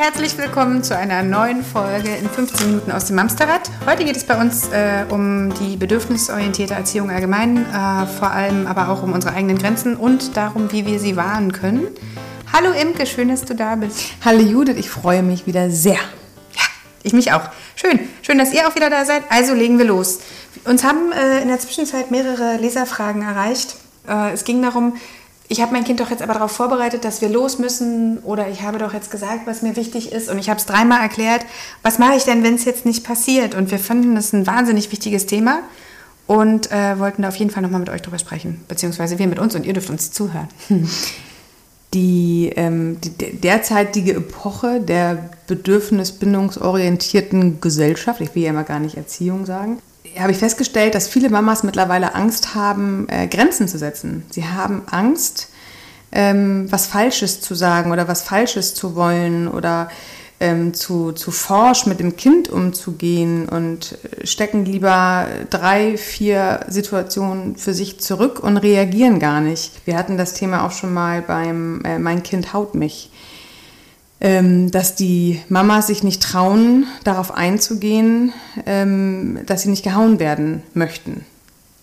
herzlich willkommen zu einer neuen Folge in 15 Minuten aus dem Amsterrad. Heute geht es bei uns äh, um die bedürfnisorientierte Erziehung allgemein, äh, vor allem aber auch um unsere eigenen Grenzen und darum, wie wir sie wahren können. Hallo Imke, schön, dass du da bist. Hallo Judith, ich freue mich wieder sehr. Ja, ich mich auch. Schön, schön, dass ihr auch wieder da seid. Also legen wir los. Uns haben äh, in der Zwischenzeit mehrere Leserfragen erreicht. Äh, es ging darum, ich habe mein Kind doch jetzt aber darauf vorbereitet, dass wir los müssen oder ich habe doch jetzt gesagt, was mir wichtig ist und ich habe es dreimal erklärt. Was mache ich denn, wenn es jetzt nicht passiert? Und wir fanden das ein wahnsinnig wichtiges Thema und äh, wollten da auf jeden Fall nochmal mit euch drüber sprechen, beziehungsweise wir mit uns und ihr dürft uns zuhören. Die, ähm, die derzeitige Epoche der bedürfnisbindungsorientierten Gesellschaft, ich will ja immer gar nicht Erziehung sagen, habe ich festgestellt, dass viele Mamas mittlerweile Angst haben, äh, Grenzen zu setzen. Sie haben Angst, ähm, was Falsches zu sagen oder was Falsches zu wollen oder ähm, zu, zu forsch mit dem Kind umzugehen und stecken lieber drei, vier Situationen für sich zurück und reagieren gar nicht. Wir hatten das Thema auch schon mal beim äh, Mein Kind haut mich dass die Mamas sich nicht trauen, darauf einzugehen, ähm, dass sie nicht gehauen werden möchten.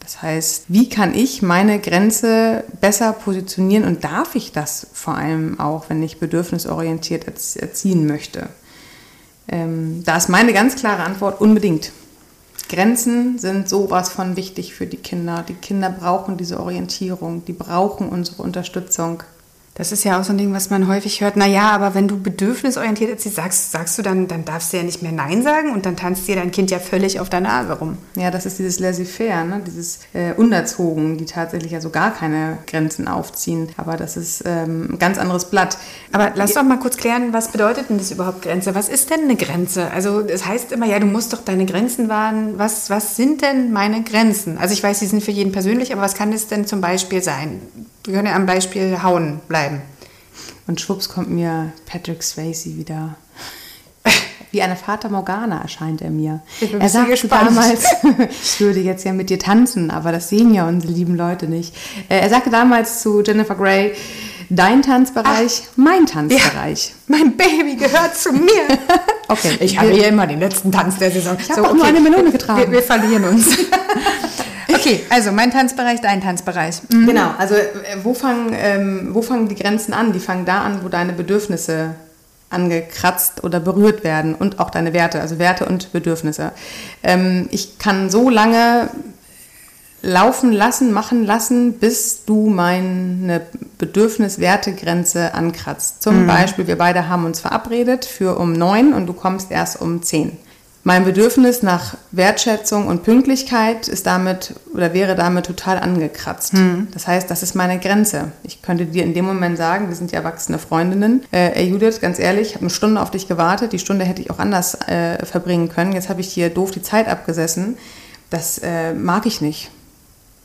Das heißt, wie kann ich meine Grenze besser positionieren und darf ich das vor allem auch, wenn ich bedürfnisorientiert erziehen möchte? Ähm, da ist meine ganz klare Antwort unbedingt. Grenzen sind sowas von wichtig für die Kinder. Die Kinder brauchen diese Orientierung, die brauchen unsere Unterstützung. Das ist ja auch so ein Ding, was man häufig hört. Naja, aber wenn du bedürfnisorientiert erziehst, sagst, sagst du dann, dann darfst du ja nicht mehr Nein sagen und dann tanzt dir dein Kind ja völlig auf der Nase rum. Ja, das ist dieses laissez-faire, ne? dieses äh, Unerzogen, die tatsächlich ja so gar keine Grenzen aufziehen. Aber das ist ähm, ein ganz anderes Blatt. Aber lass doch mal kurz klären, was bedeutet denn das überhaupt Grenze? Was ist denn eine Grenze? Also es das heißt immer, ja, du musst doch deine Grenzen wahren. Was, was sind denn meine Grenzen? Also ich weiß, die sind für jeden persönlich, aber was kann das denn zum Beispiel sein? Wir können ja am Beispiel Hauen bleiben. Und schwupps kommt mir Patrick Swayze wieder. Wie eine Fata Morgana erscheint er mir. er sagte gespannt. damals, ich würde jetzt ja mit dir tanzen, aber das sehen ja unsere lieben Leute nicht. Äh, er sagte damals zu Jennifer Grey, dein Tanzbereich, Ach, mein Tanzbereich. Ja, mein Baby gehört zu mir. okay. Ich habe hier immer den letzten Tanz der Saison. Ich habe so, okay. nur eine Melone getragen. Wir, wir verlieren uns. Okay, also mein Tanzbereich, dein Tanzbereich. Mhm. Genau, also äh, wo fangen, ähm, wo fangen die Grenzen an? Die fangen da an, wo deine Bedürfnisse angekratzt oder berührt werden und auch deine Werte, also Werte und Bedürfnisse. Ähm, ich kann so lange laufen lassen, machen lassen, bis du meine Bedürfnis-Wertegrenze ankratzt. Zum mhm. Beispiel, wir beide haben uns verabredet für um neun und du kommst erst um zehn. Mein Bedürfnis nach Wertschätzung und Pünktlichkeit ist damit oder wäre damit total angekratzt. Hm. Das heißt, das ist meine Grenze. Ich könnte dir in dem Moment sagen, wir sind ja erwachsene Freundinnen, äh, ey Judith, ganz ehrlich, ich habe eine Stunde auf dich gewartet, die Stunde hätte ich auch anders äh, verbringen können. Jetzt habe ich hier doof die Zeit abgesessen. Das äh, mag ich nicht.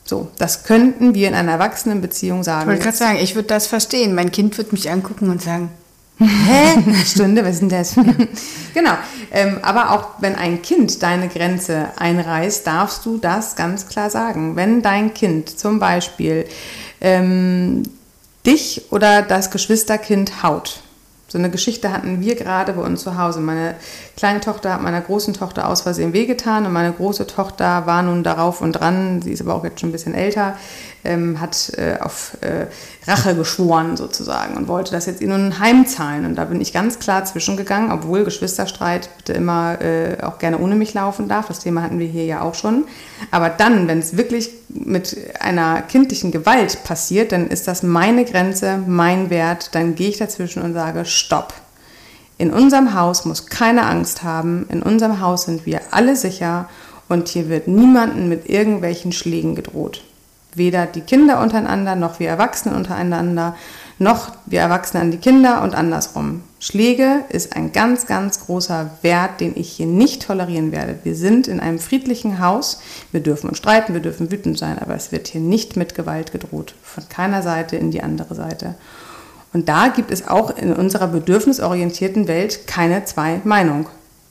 So, das könnten wir in einer Erwachsenenbeziehung sagen. Ich wollte gerade sagen, ich würde das verstehen. Mein Kind würde mich angucken und sagen, Hä? Stunde, was ist denn das? genau. Ähm, aber auch wenn ein Kind deine Grenze einreißt, darfst du das ganz klar sagen. Wenn dein Kind zum Beispiel ähm, dich oder das Geschwisterkind haut, so eine Geschichte hatten wir gerade bei uns zu Hause. Meine kleine Tochter hat meiner großen Tochter aus Versehen wehgetan und meine große Tochter war nun darauf und dran, sie ist aber auch jetzt schon ein bisschen älter, ähm, hat äh, auf äh, Rache geschworen sozusagen und wollte das jetzt ihr nun heimzahlen. Und da bin ich ganz klar zwischengegangen, obwohl Geschwisterstreit bitte immer äh, auch gerne ohne mich laufen darf. Das Thema hatten wir hier ja auch schon. Aber dann, wenn es wirklich mit einer kindlichen Gewalt passiert, dann ist das meine Grenze, mein Wert. Dann gehe ich dazwischen und sage, stopp. In unserem Haus muss keine Angst haben. In unserem Haus sind wir alle sicher und hier wird niemanden mit irgendwelchen Schlägen gedroht. Weder die Kinder untereinander, noch wir Erwachsene untereinander, noch wir Erwachsene an die Kinder und andersrum. Schläge ist ein ganz, ganz großer Wert, den ich hier nicht tolerieren werde. Wir sind in einem friedlichen Haus. Wir dürfen uns streiten, wir dürfen wütend sein, aber es wird hier nicht mit Gewalt gedroht. Von keiner Seite in die andere Seite. Und da gibt es auch in unserer bedürfnisorientierten Welt keine zwei Meinungen.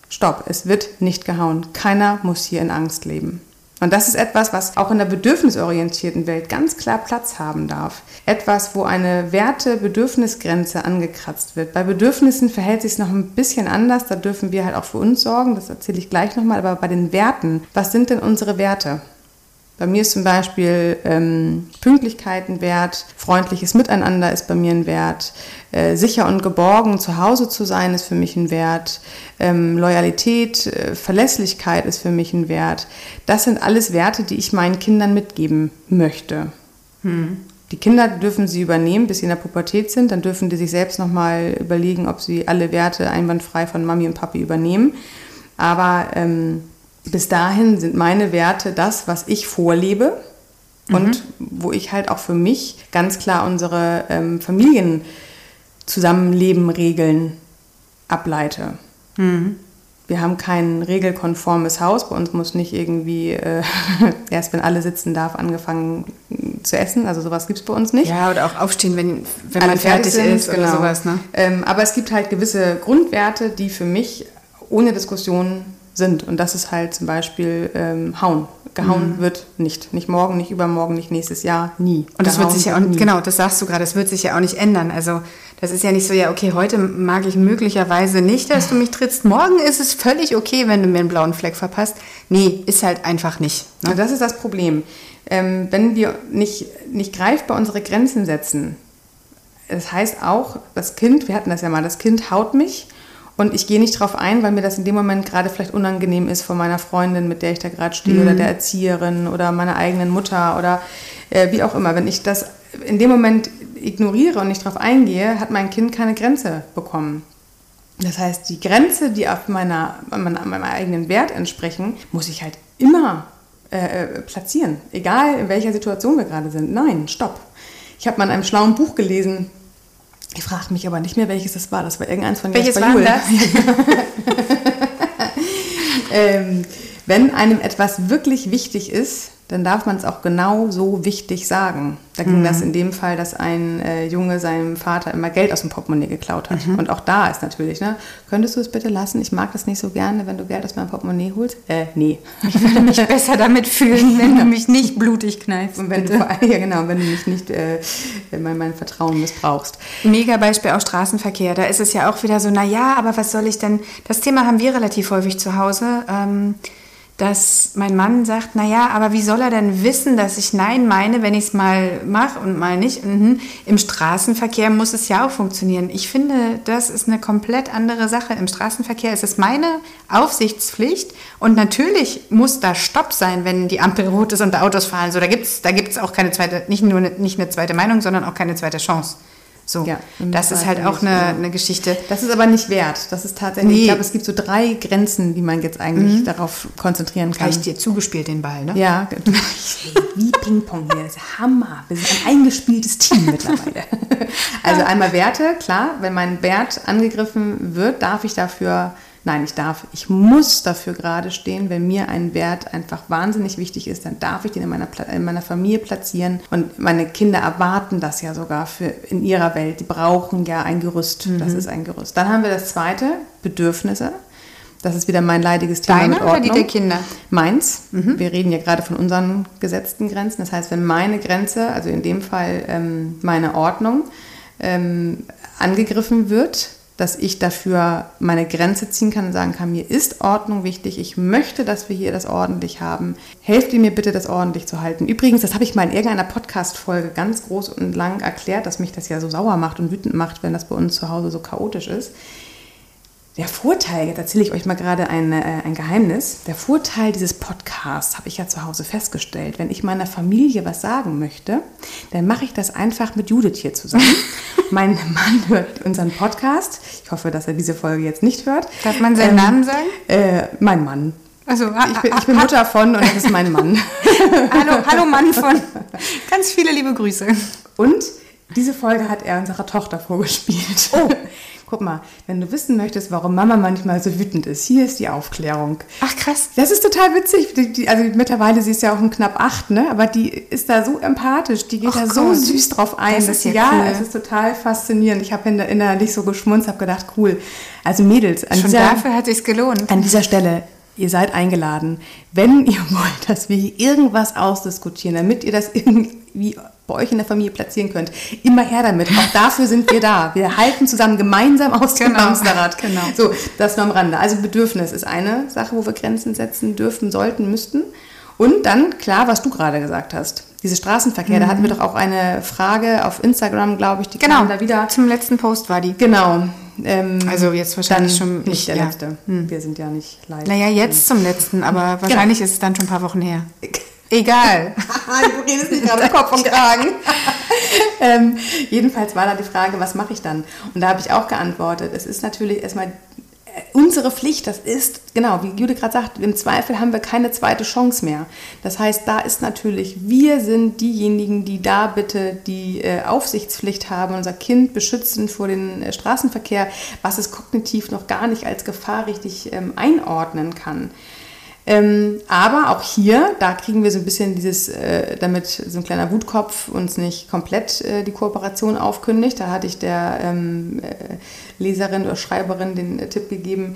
Stopp, es wird nicht gehauen. Keiner muss hier in Angst leben. Und das ist etwas, was auch in der bedürfnisorientierten Welt ganz klar Platz haben darf. Etwas, wo eine Werte-Bedürfnisgrenze angekratzt wird. Bei Bedürfnissen verhält sich es noch ein bisschen anders. Da dürfen wir halt auch für uns sorgen. Das erzähle ich gleich nochmal. Aber bei den Werten, was sind denn unsere Werte? Bei mir ist zum Beispiel ähm, Pünktlichkeit ein Wert, freundliches Miteinander ist bei mir ein Wert, äh, sicher und geborgen zu Hause zu sein ist für mich ein Wert, ähm, Loyalität, äh, Verlässlichkeit ist für mich ein Wert. Das sind alles Werte, die ich meinen Kindern mitgeben möchte. Hm. Die Kinder dürfen sie übernehmen, bis sie in der Pubertät sind. Dann dürfen die sich selbst nochmal überlegen, ob sie alle Werte einwandfrei von Mami und Papi übernehmen. Aber ähm, bis dahin sind meine Werte das, was ich vorlebe und mhm. wo ich halt auch für mich ganz klar unsere ähm, Familienzusammenleben-Regeln ableite. Mhm. Wir haben kein regelkonformes Haus. Bei uns muss nicht irgendwie äh, erst, wenn alle sitzen darf, angefangen zu essen. Also sowas gibt es bei uns nicht. Ja, oder auch aufstehen, wenn, wenn man fertig, fertig ist genau. oder sowas. Ne? Ähm, aber es gibt halt gewisse Grundwerte, die für mich ohne Diskussion sind. Und das ist halt zum Beispiel ähm, Hauen. Gehauen mhm. wird nicht. Nicht morgen, nicht übermorgen, nicht nächstes Jahr, nie. Und das wird sich ja auch, nie. genau, das sagst du gerade, das wird sich ja auch nicht ändern. Also das ist ja nicht so, ja, okay, heute mag ich möglicherweise nicht, dass du mich trittst. Morgen ist es völlig okay, wenn du mir einen blauen Fleck verpasst. Nee, ist halt einfach nicht. Ne? Das ist das Problem. Ähm, wenn wir nicht, nicht greifbar unsere Grenzen setzen, das heißt auch, das Kind, wir hatten das ja mal, das Kind haut mich und ich gehe nicht drauf ein, weil mir das in dem Moment gerade vielleicht unangenehm ist von meiner Freundin, mit der ich da gerade stehe, mhm. oder der Erzieherin oder meiner eigenen Mutter oder äh, wie auch immer. Wenn ich das in dem Moment ignoriere und nicht drauf eingehe, hat mein Kind keine Grenze bekommen. Das heißt, die Grenze, die auf meiner, meinem eigenen Wert entsprechen, muss ich halt immer äh, äh, platzieren. Egal in welcher Situation wir gerade sind. Nein, stopp. Ich habe mal in einem schlauen Buch gelesen, ich frage mich aber nicht mehr, welches das war. Das war irgendeins von Welches war das? ähm, wenn einem etwas wirklich wichtig ist, dann darf man es auch genau so wichtig sagen. Da ging mhm. das in dem Fall, dass ein äh, Junge seinem Vater immer Geld aus dem Portemonnaie geklaut hat. Mhm. Und auch da ist natürlich, ne, könntest du es bitte lassen? Ich mag das nicht so gerne, wenn du Geld aus meinem Portemonnaie holst. Äh, nee. Ich würde mich besser damit fühlen, wenn du mich nicht blutig kneifst. Und wenn bitte. du, ja genau, wenn du mich nicht äh, mein, mein Vertrauen missbrauchst. Mega Beispiel auch Straßenverkehr. Da ist es ja auch wieder so, na ja, aber was soll ich denn? Das Thema haben wir relativ häufig zu Hause. Ähm, dass mein Mann sagt, na ja, aber wie soll er denn wissen, dass ich Nein meine, wenn ich es mal mache und mal nicht? Mhm. Im Straßenverkehr muss es ja auch funktionieren. Ich finde, das ist eine komplett andere Sache. Im Straßenverkehr ist es meine Aufsichtspflicht und natürlich muss da Stopp sein, wenn die Ampel rot ist und Autos fahren. So, da gibt es da gibt's auch keine zweite, nicht nur nicht eine zweite Meinung, sondern auch keine zweite Chance. So, ja, das ist halt auch eine, eine, Geschichte. Das ist aber nicht wert. Das ist tatsächlich, nee. ich glaube, es gibt so drei Grenzen, die man jetzt eigentlich mhm. darauf konzentrieren kann. Habe ich dir zugespielt, den Ball, ne? Ja. Wie Ping-Pong hier. Das ist Hammer. Wir sind ein eingespieltes Team mittlerweile. Also einmal Werte, klar. Wenn mein Wert angegriffen wird, darf ich dafür Nein, ich darf, ich muss dafür gerade stehen. Wenn mir ein Wert einfach wahnsinnig wichtig ist, dann darf ich den in meiner, in meiner Familie platzieren. Und meine Kinder erwarten das ja sogar für in ihrer Welt. Die brauchen ja ein Gerüst. Mhm. Das ist ein Gerüst. Dann haben wir das zweite, Bedürfnisse. Das ist wieder mein leidiges Thema Deine mit Ordnung. oder die der Kinder? Meins. Mhm. Wir reden ja gerade von unseren gesetzten Grenzen. Das heißt, wenn meine Grenze, also in dem Fall ähm, meine Ordnung, ähm, angegriffen wird, dass ich dafür meine Grenze ziehen kann und sagen kann, mir ist Ordnung wichtig, ich möchte, dass wir hier das ordentlich haben. Helft ihr mir bitte, das ordentlich zu halten. Übrigens, das habe ich mal in irgendeiner Podcast-Folge ganz groß und lang erklärt, dass mich das ja so sauer macht und wütend macht, wenn das bei uns zu Hause so chaotisch ist. Der Vorteil, jetzt erzähle ich euch mal gerade ein, äh, ein Geheimnis, der Vorteil dieses Podcasts habe ich ja zu Hause festgestellt. Wenn ich meiner Familie was sagen möchte, dann mache ich das einfach mit Judith hier zusammen. mein Mann hört unseren Podcast. Ich hoffe, dass er diese Folge jetzt nicht hört. Darf man seinen ähm, Namen sagen? Äh, mein Mann. Also, ich, bin, ich bin Mutter von und das ist mein Mann. hallo, hallo Mann von. Ganz viele liebe Grüße. Und diese Folge hat er unserer Tochter vorgespielt. Oh, Guck mal, wenn du wissen möchtest, warum Mama manchmal so wütend ist, hier ist die Aufklärung. Ach krass. Das ist total witzig. Die, die, also mittlerweile, sie ist ja auch ein knapp acht, ne? aber die ist da so empathisch, die geht Och da so süß drauf ein. Das ist ja, ja cool. es ist total faszinierend. Ich habe innerlich so geschmunzt, habe gedacht, cool. Also Mädels, an Schon dieser, dafür hat es gelohnt. An dieser Stelle ihr seid eingeladen, wenn ihr wollt, dass wir hier irgendwas ausdiskutieren, damit ihr das irgendwie bei euch in der Familie platzieren könnt. Immer her damit. Auch dafür sind wir da. Wir halten zusammen gemeinsam aus dem Genau. Hamsterrad. Genau. So, das nur am Rande. Also Bedürfnis ist eine Sache, wo wir Grenzen setzen dürfen, sollten, müssten. Und dann, klar, was du gerade gesagt hast. Diese Straßenverkehr, da hatten wir doch auch eine Frage auf Instagram, glaube ich, die Genau, kam da wieder. zum letzten Post war die. Genau. Ähm, Also jetzt wahrscheinlich schon nicht der ja. letzte. Wir sind ja nicht live. Naja, jetzt zum letzten, aber wahrscheinlich ist es dann schon ein paar Wochen her. Egal. du redest nicht gerade Kopf und Kragen. ähm, jedenfalls war da die Frage, was mache ich dann? Und da habe ich auch geantwortet. Es ist natürlich erstmal äh, unsere Pflicht, das ist, genau, wie Jude gerade sagt, im Zweifel haben wir keine zweite Chance mehr. Das heißt, da ist natürlich, wir sind diejenigen, die da bitte die äh, Aufsichtspflicht haben, unser Kind beschützen vor dem äh, Straßenverkehr, was es kognitiv noch gar nicht als Gefahr richtig ähm, einordnen kann. Ähm, aber auch hier, da kriegen wir so ein bisschen dieses, äh, damit so ein kleiner Wutkopf uns nicht komplett äh, die Kooperation aufkündigt. Da hatte ich der ähm, äh, Leserin oder Schreiberin den äh, Tipp gegeben,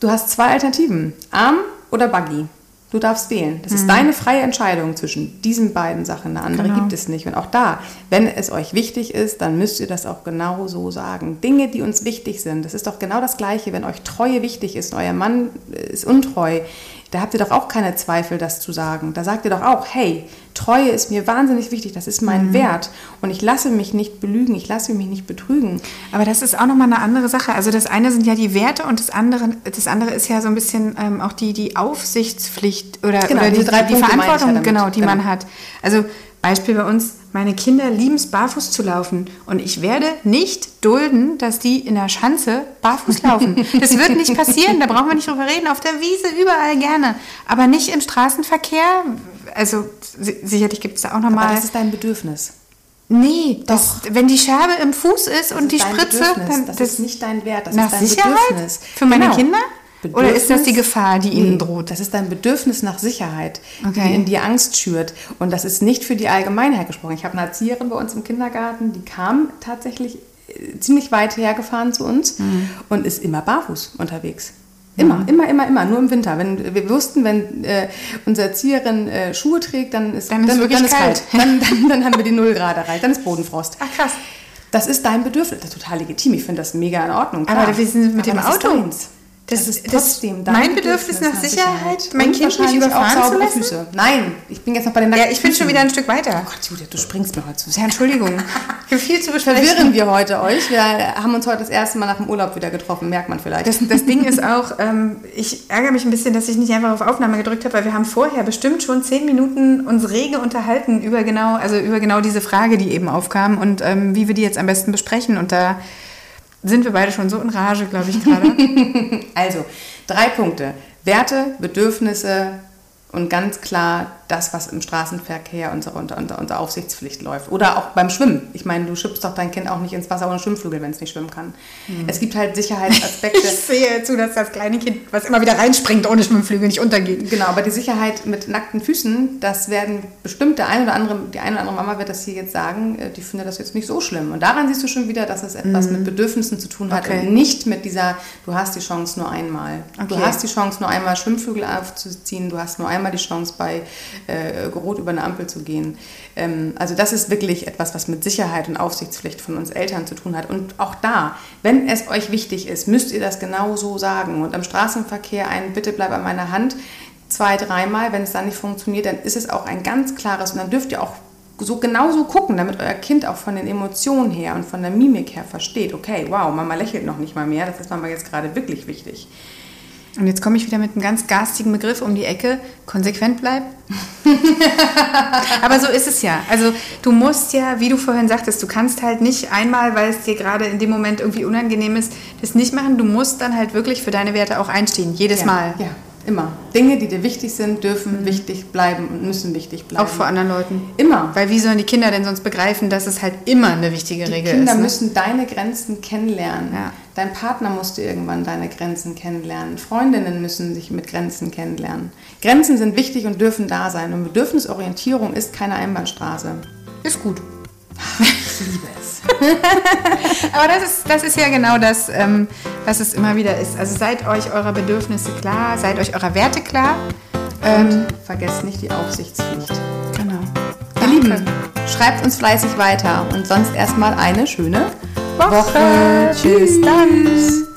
du hast zwei Alternativen, Arm oder Buggy. Du darfst wählen. Das ist deine freie Entscheidung zwischen diesen beiden Sachen. Eine andere Genau. gibt es nicht. Und auch da, wenn es euch wichtig ist, dann müsst ihr das auch genau so sagen. Dinge, die uns wichtig sind, das ist doch genau das Gleiche. Wenn euch Treue wichtig ist euer Mann äh, ist untreu, da habt ihr doch auch keine Zweifel, das zu sagen. Da sagt ihr doch auch, hey, Treue ist mir wahnsinnig wichtig, das ist mein Wert. Und ich lasse mich nicht belügen, ich lasse mich nicht betrügen. Aber das ist auch nochmal eine andere Sache. Also das eine sind ja die Werte und das andere, das andere ist ja so ein bisschen ähm, auch die, die Aufsichtspflicht oder, Genau, oder die, die ja Verantwortung, genau, die Genau. man hat. Also Beispiel bei uns, meine Kinder lieben es, barfuß zu laufen. Und ich werde nicht dulden, dass die in der Schanze barfuß laufen. Das wird nicht passieren, da brauchen wir nicht drüber reden. Auf der Wiese überall gerne. Aber nicht im Straßenverkehr. Also si- sicherlich gibt es da auch Aber nochmal... das ist dein Bedürfnis. Nee, das, wenn die Scherbe im Fuß ist und die Das ist dein Spritze, Bedürfnis. dann das, das ist nicht dein Wert, das nach ist dein Sicherheit Bedürfnis. für meine Genau. Kinder? Oder ist das die Bedürfnis- Gefahr, die ihnen droht? Das ist dein Bedürfnis nach Sicherheit, Okay. die in dir Angst schürt. Und das ist nicht für die Allgemeinheit gesprochen. Ich habe eine Erzieherin bei uns im Kindergarten, die kam tatsächlich äh, ziemlich weit hergefahren zu uns Mhm. und ist immer barfuß unterwegs. Immer, immer, immer, immer, nur im Winter. Wenn wir wussten, wenn äh, unsere Erzieherin äh, Schuhe trägt, dann ist, Dann ist wirklich kalt. Dann, dann, dann haben wir die Null Grad erreicht. Dann ist Bodenfrost. Ach, krass. Das ist dein Bedürfnis. Das ist total legitim. Ich finde das mega in Ordnung. Aber klar. wir sind mit dem Aber ist Auto. Das Das, ist- das- trotzdem dein mein Bedürfnis nach Sicherheit, mein Und Kind nicht überfahren auch zu lassen? Füße. Nein, ich bin jetzt noch bei den Ja, ich bin schon wieder ein Stück weiter. Oh Gott, Julia, du springst mir heute zu Ja, sehr. Entschuldigung. Ich viel zu besprechen. Verwirren wir heute euch. Wir haben uns heute das erste Mal nach dem Urlaub wieder getroffen, merkt man vielleicht. Das, das Ding ist auch, ähm, ich ärgere mich ein bisschen, dass ich nicht einfach auf Aufnahme gedrückt habe, weil wir haben vorher bestimmt schon zehn Minuten uns rege unterhalten über genau, also über genau diese Frage, die eben aufkam und ähm, wie wir die jetzt am besten besprechen. Und da sind wir beide schon so in Rage, glaube ich, gerade. Also, drei Punkte. Werte, Bedürfnisse und ganz klar das, was im Straßenverkehr unter, unter, unter Aufsichtspflicht läuft. Oder auch beim Schwimmen. Ich meine, du schippst doch dein Kind auch nicht ins Wasser ohne Schwimmflügel, wenn es nicht schwimmen kann. Es gibt halt Sicherheitsaspekte. ich sehe zu, dass das kleine Kind, was immer wieder reinspringt, ohne Schwimmflügel nicht untergeht. Genau, aber die Sicherheit mit nackten Füßen, das werden bestimmt der eine oder andere, die eine oder andere Mama wird das hier jetzt sagen, äh, die findet das jetzt nicht so schlimm. Und daran siehst du schon wieder, dass es etwas mit Bedürfnissen zu tun hat Mhm. Okay. und nicht mit dieser, du hast die Chance nur einmal. Du Okay. hast die Chance nur einmal Schwimmflügel aufzuziehen, du hast nur einmal die Chance bei äh, Rot über eine Ampel zu gehen. Ähm, also das ist wirklich etwas, was mit Sicherheit und Aufsichtspflicht von uns Eltern zu tun hat. Und auch da, wenn es euch wichtig ist, müsst ihr das genau so sagen. Und am Straßenverkehr ein Bitte bleib an meiner Hand zwei, dreimal, wenn es dann nicht funktioniert, dann ist es auch ein ganz klares und dann dürft ihr auch so genauso gucken, damit euer Kind auch von den Emotionen her und von der Mimik her versteht, okay, wow, Mama lächelt noch nicht mal mehr, das ist Mama jetzt gerade wirklich wichtig. Und jetzt komme ich wieder mit einem ganz garstigen Begriff um die Ecke. Konsequent bleiben. Aber so ist es ja. Also du musst ja, wie du vorhin sagtest, du kannst halt nicht einmal, weil es dir gerade in dem Moment irgendwie unangenehm ist, das nicht machen. Du musst dann halt wirklich für deine Werte auch einstehen. Jedes ja, Mal. Ja, immer. Dinge, die dir wichtig sind, dürfen wichtig bleiben und müssen wichtig bleiben. Auch vor anderen Leuten. Immer. Weil wie sollen die Kinder denn sonst begreifen, dass es halt immer eine wichtige Die Regel Kinder ist? Ne? müssen deine Grenzen kennenlernen. Ja. Dein Partner musste irgendwann deine Grenzen kennenlernen. Freundinnen müssen sich mit Grenzen kennenlernen. Grenzen sind wichtig und dürfen da sein. Und Bedürfnisorientierung ist keine Einbahnstraße. Ist gut. Ich liebe es. Aber das ist, das ist ja genau das, ähm, was es immer wieder ist. Also seid euch eurer Bedürfnisse klar, seid euch eurer Werte klar. Und vergesst nicht die Aufsichtspflicht. Genau. Ihr Lieben, schreibt uns fleißig weiter und sonst erstmal eine schöne Woche. Woche. Bis dann.